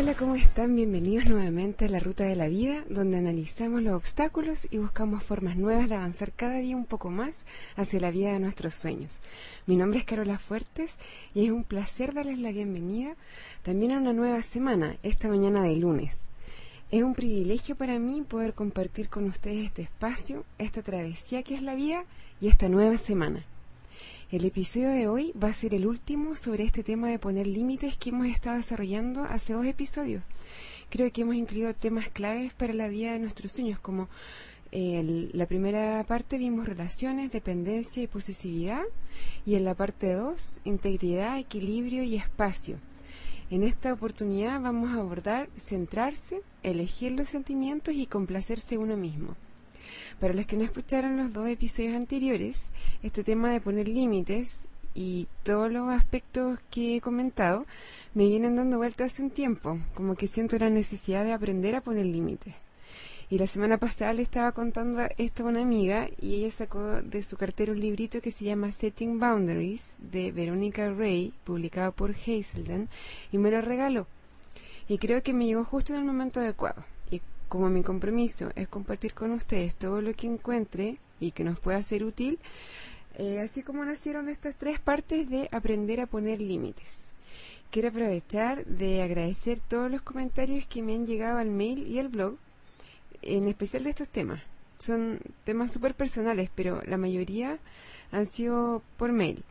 Hola, ¿cómo están? Bienvenidos nuevamente a la Ruta de la Vida, donde analizamos los obstáculos y buscamos formas nuevas de avanzar cada día un poco más hacia la vida de nuestros sueños. Mi nombre es Carola Fuertes y es un placer darles la bienvenida también a una nueva semana, esta mañana de lunes. Es un privilegio para mí poder compartir con ustedes este espacio, esta travesía que es la vida y esta nueva semana. El episodio de hoy va a ser el último sobre este tema de poner límites que hemos estado desarrollando hace dos episodios. Creo que hemos incluido temas claves para la vida de nuestros sueños, como en la primera parte vimos relaciones, dependencia y posesividad, y en la parte 2, integridad, equilibrio y espacio. En esta oportunidad vamos a abordar centrarse, elegir los sentimientos y complacerse uno mismo. Para los que no escucharon los dos episodios anteriores, este tema de poner límites y todos los aspectos que he comentado me vienen dando vuelta hace un tiempo, como que siento la necesidad de aprender a poner límites. Y la semana pasada le estaba contando esto a una amiga y ella sacó de su cartera un librito que se llama Setting Boundaries de Veronica Ray, publicado por Hazelden, y me lo regaló. Y creo que me llegó justo en el momento adecuado como mi compromiso es compartir con ustedes todo lo que encuentre y que nos pueda ser útil, eh, así como nacieron estas tres partes de aprender a poner límites. Quiero aprovechar de agradecer todos los comentarios que me han llegado al mail y al blog, en especial de estos temas. Son temas súper personales, pero la mayoría han sido por mail.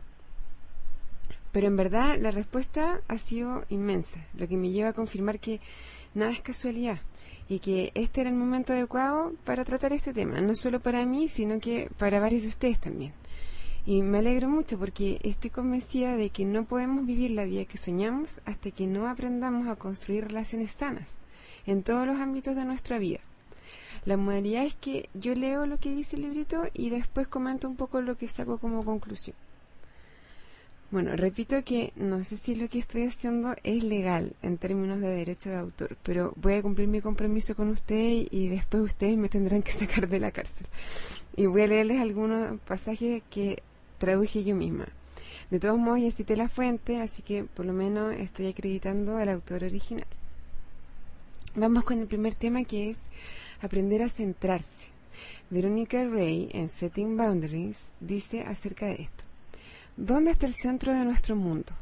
Pero en verdad la respuesta ha sido inmensa, lo que me lleva a confirmar que nada es casualidad y que este era el momento adecuado para tratar este tema, no solo para mí, sino que para varios de ustedes también. Y me alegro mucho porque estoy convencida de que no podemos vivir la vida que soñamos hasta que no aprendamos a construir relaciones sanas en todos los ámbitos de nuestra vida. La modalidad es que yo leo lo que dice el librito y después comento un poco lo que saco como conclusión. Bueno, repito que no sé si lo que estoy haciendo es legal en términos de derecho de autor, pero voy a cumplir mi compromiso con ustedes y después ustedes me tendrán que sacar de la cárcel. Y voy a leerles algunos pasajes que traduje yo misma. De todos modos, ya cité la fuente, así que por lo menos estoy acreditando al autor original. Vamos con el primer tema que es aprender a centrarse. Verónica Ray en Setting Boundaries dice acerca de esto. ¿Dónde está el centro de nuestro mundo?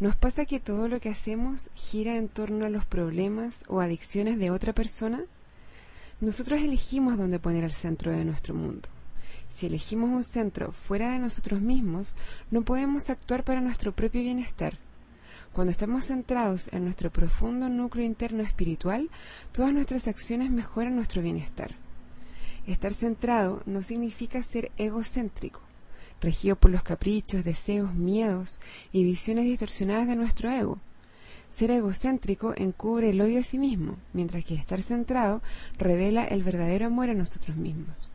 ¿Nos pasa que todo lo que hacemos gira en torno a los problemas o adicciones de otra persona? Nosotros elegimos dónde poner el centro de nuestro mundo. Si elegimos un centro fuera de nosotros mismos, no podemos actuar para nuestro propio bienestar. Cuando estamos centrados en nuestro profundo núcleo interno espiritual, todas nuestras acciones mejoran nuestro bienestar. Estar centrado no significa ser egocéntrico regido por los caprichos, deseos, miedos y visiones distorsionadas de nuestro ego. Ser egocéntrico encubre el odio a sí mismo, mientras que estar centrado revela el verdadero amor a nosotros mismos.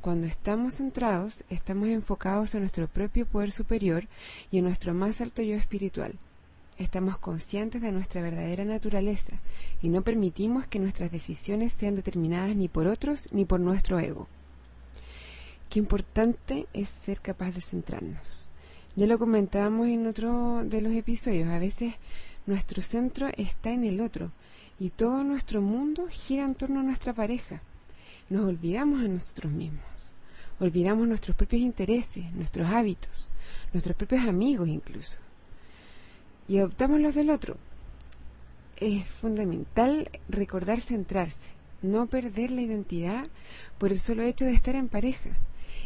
Cuando estamos centrados, estamos enfocados en nuestro propio poder superior y en nuestro más alto yo espiritual. Estamos conscientes de nuestra verdadera naturaleza y no permitimos que nuestras decisiones sean determinadas ni por otros ni por nuestro ego. Qué importante es ser capaz de centrarnos. Ya lo comentábamos en otro de los episodios. A veces nuestro centro está en el otro y todo nuestro mundo gira en torno a nuestra pareja. Nos olvidamos a nosotros mismos. Olvidamos nuestros propios intereses, nuestros hábitos, nuestros propios amigos incluso. Y adoptamos los del otro. Es fundamental recordar centrarse, no perder la identidad por el solo hecho de estar en pareja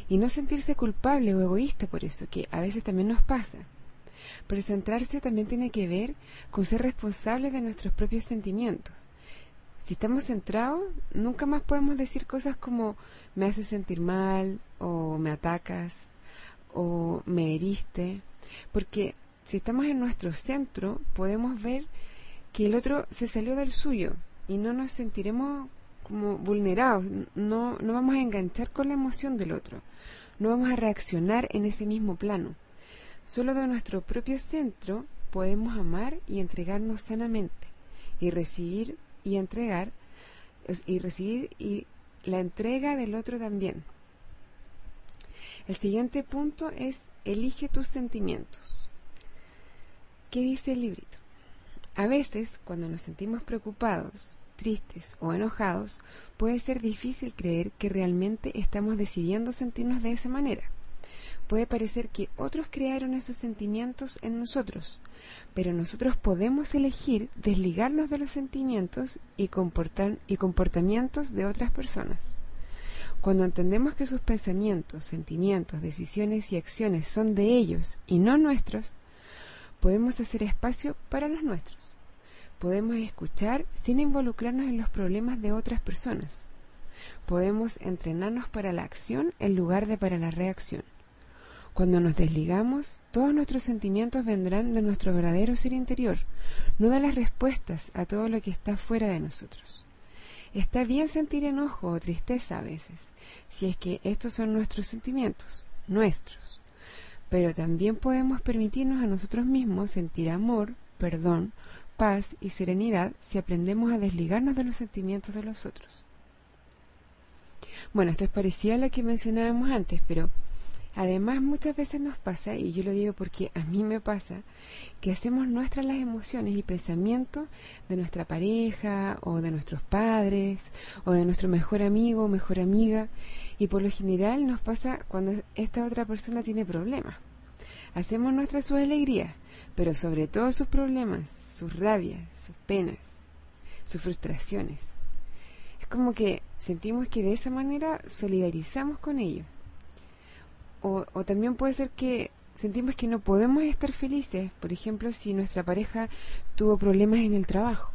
y no sentirse culpable o egoísta por eso, que a veces también nos pasa. Pero centrarse también tiene que ver con ser responsables de nuestros propios sentimientos. Si estamos centrados, nunca más podemos decir cosas como me hace sentir mal o me atacas o me heriste, porque si estamos en nuestro centro podemos ver que el otro se salió del suyo y no nos sentiremos como vulnerados, no, no vamos a enganchar con la emoción del otro, no vamos a reaccionar en ese mismo plano. Solo de nuestro propio centro podemos amar y entregarnos sanamente y recibir y entregar y recibir y la entrega del otro también. El siguiente punto es elige tus sentimientos. ¿Qué dice el librito? A veces, cuando nos sentimos preocupados, tristes o enojados, puede ser difícil creer que realmente estamos decidiendo sentirnos de esa manera. Puede parecer que otros crearon esos sentimientos en nosotros, pero nosotros podemos elegir desligarnos de los sentimientos y, y comportamientos de otras personas. Cuando entendemos que sus pensamientos, sentimientos, decisiones y acciones son de ellos y no nuestros, podemos hacer espacio para los nuestros. Podemos escuchar sin involucrarnos en los problemas de otras personas. Podemos entrenarnos para la acción en lugar de para la reacción. Cuando nos desligamos, todos nuestros sentimientos vendrán de nuestro verdadero ser interior, no de las respuestas a todo lo que está fuera de nosotros. Está bien sentir enojo o tristeza a veces, si es que estos son nuestros sentimientos, nuestros. Pero también podemos permitirnos a nosotros mismos sentir amor, perdón, paz y serenidad si aprendemos a desligarnos de los sentimientos de los otros. Bueno, esto es parecido a lo que mencionábamos antes, pero Además, muchas veces nos pasa, y yo lo digo porque a mí me pasa, que hacemos nuestras las emociones y pensamientos de nuestra pareja o de nuestros padres o de nuestro mejor amigo o mejor amiga, y por lo general nos pasa cuando esta otra persona tiene problemas. Hacemos nuestras sus alegrías, pero sobre todo sus problemas, sus rabias, sus penas, sus frustraciones. Es como que sentimos que de esa manera solidarizamos con ellos o, también puede ser que sentimos que no podemos estar felices, por ejemplo, si nuestra pareja tuvo problemas en el trabajo.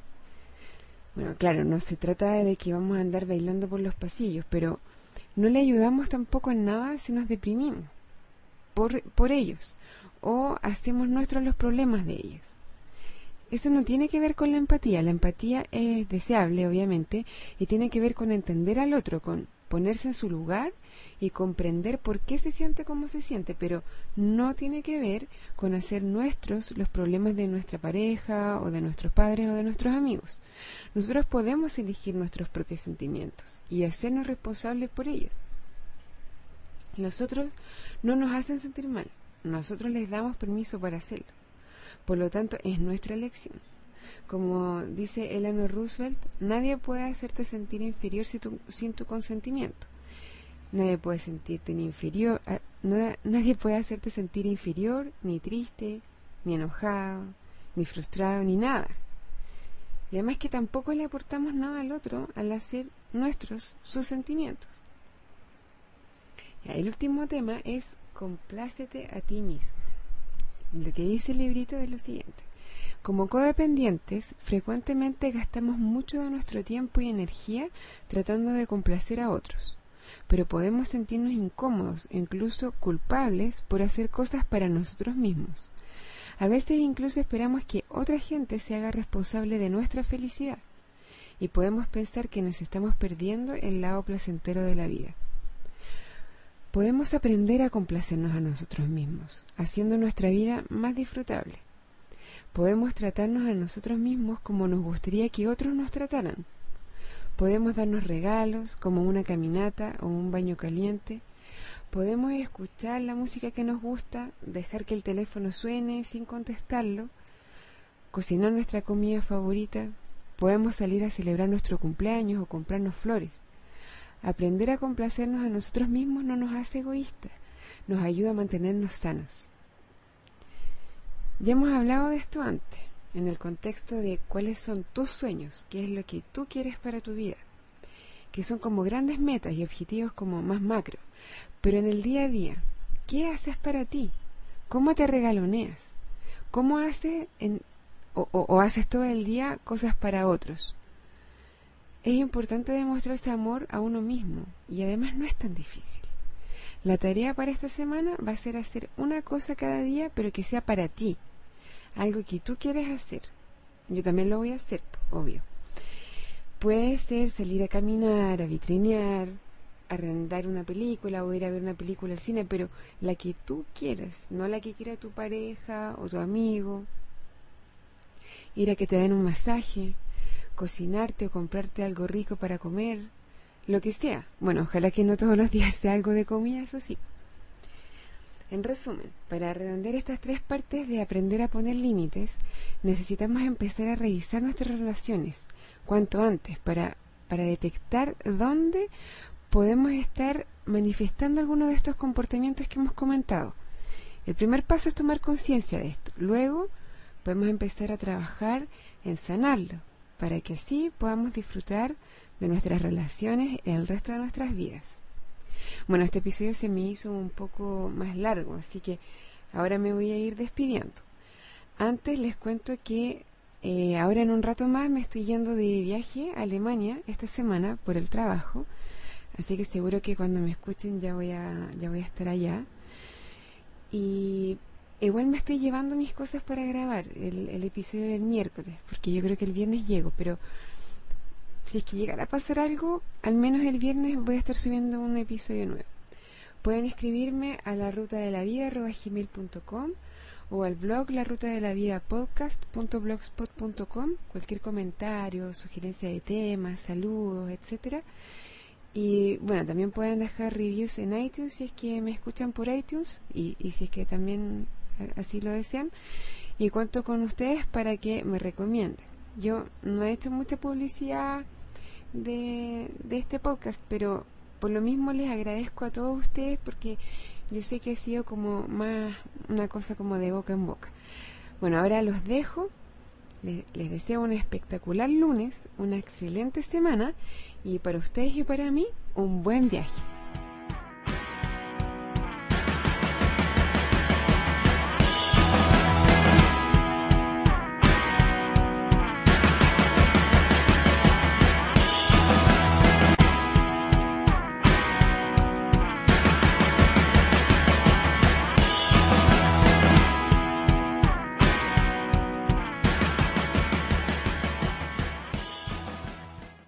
Bueno, claro, no se trata de que vamos a andar bailando por los pasillos, pero no le ayudamos tampoco en nada si nos deprimimos por, por ellos o hacemos nuestros los problemas de ellos. Eso no tiene que ver con la empatía. La empatía es deseable, obviamente, y tiene que ver con entender al otro, con ponerse en su lugar y comprender por qué se siente como se siente, pero no tiene que ver con hacer nuestros los problemas de nuestra pareja o de nuestros padres o de nuestros amigos. Nosotros podemos elegir nuestros propios sentimientos y hacernos responsables por ellos. Los otros no nos hacen sentir mal, nosotros les damos permiso para hacerlo. Por lo tanto, es nuestra elección. Como dice Eleanor Roosevelt, nadie puede hacerte sentir inferior sin tu consentimiento. Nadie puede sentirte ni inferior, ah, nadie puede hacerte sentir inferior, ni triste, ni enojado, ni frustrado, ni nada. Y además que tampoco le aportamos nada al otro al hacer nuestros sus sentimientos. el último tema es complácete a ti mismo. Lo que dice el librito es lo siguiente. Como codependientes, frecuentemente gastamos mucho de nuestro tiempo y energía tratando de complacer a otros pero podemos sentirnos incómodos incluso culpables por hacer cosas para nosotros mismos. A veces incluso esperamos que otra gente se haga responsable de nuestra felicidad y podemos pensar que nos estamos perdiendo el lado placentero de la vida. Podemos aprender a complacernos a nosotros mismos, haciendo nuestra vida más disfrutable. Podemos tratarnos a nosotros mismos como nos gustaría que otros nos trataran, Podemos darnos regalos como una caminata o un baño caliente. Podemos escuchar la música que nos gusta, dejar que el teléfono suene sin contestarlo, cocinar nuestra comida favorita. Podemos salir a celebrar nuestro cumpleaños o comprarnos flores. Aprender a complacernos a nosotros mismos no nos hace egoístas, nos ayuda a mantenernos sanos. Ya hemos hablado de esto antes en el contexto de cuáles son tus sueños, qué es lo que tú quieres para tu vida, que son como grandes metas y objetivos como más macro, pero en el día a día, ¿qué haces para ti? ¿Cómo te regaloneas? ¿Cómo haces o haces todo el día cosas para otros? Es importante demostrarse amor a uno mismo y además no es tan difícil. La tarea para esta semana va a ser hacer una cosa cada día, pero que sea para ti, algo que tú quieres hacer. Yo también lo voy a hacer, obvio. Puede ser salir a caminar, a vitrinear, arrendar una película o ir a ver una película al cine, pero la que tú quieras, no la que quiera tu pareja o tu amigo. Ir a que te den un masaje, cocinarte o comprarte algo rico para comer, lo que sea. Bueno, ojalá que no todos los días sea algo de comida, eso sí. En resumen, para redondear estas tres partes de aprender a poner límites, necesitamos empezar a revisar nuestras relaciones cuanto antes para, para detectar dónde podemos estar manifestando alguno de estos comportamientos que hemos comentado. El primer paso es tomar conciencia de esto. Luego podemos empezar a trabajar en sanarlo, para que así podamos disfrutar de nuestras relaciones el resto de nuestras vidas. Bueno, este episodio se me hizo un poco más largo, así que ahora me voy a ir despidiendo. Antes les cuento que eh, ahora en un rato más me estoy yendo de viaje a Alemania esta semana por el trabajo, así que seguro que cuando me escuchen ya voy a, ya voy a estar allá. Y igual me estoy llevando mis cosas para grabar el, episodio del miércoles, porque yo creo que el viernes llego, pero si es que llegara a pasar algo, al menos el viernes voy a estar subiendo un episodio nuevo. Pueden escribirme a la ruta de la vida o al blog la ruta de la vida podcast.blogspot.com cualquier comentario, sugerencia de temas, saludos, etcétera. Y bueno, también pueden dejar reviews en iTunes si es que me escuchan por iTunes y si es que también así lo desean. Y cuento con ustedes para que me recomienden. Yo no he hecho mucha publicidad de, de este podcast, pero por lo mismo les agradezco a todos ustedes porque yo sé que ha sido como más una cosa como de boca en boca. Bueno, ahora los dejo. Les, les, deseo un espectacular lunes, una excelente semana y para ustedes y para mí un buen viaje.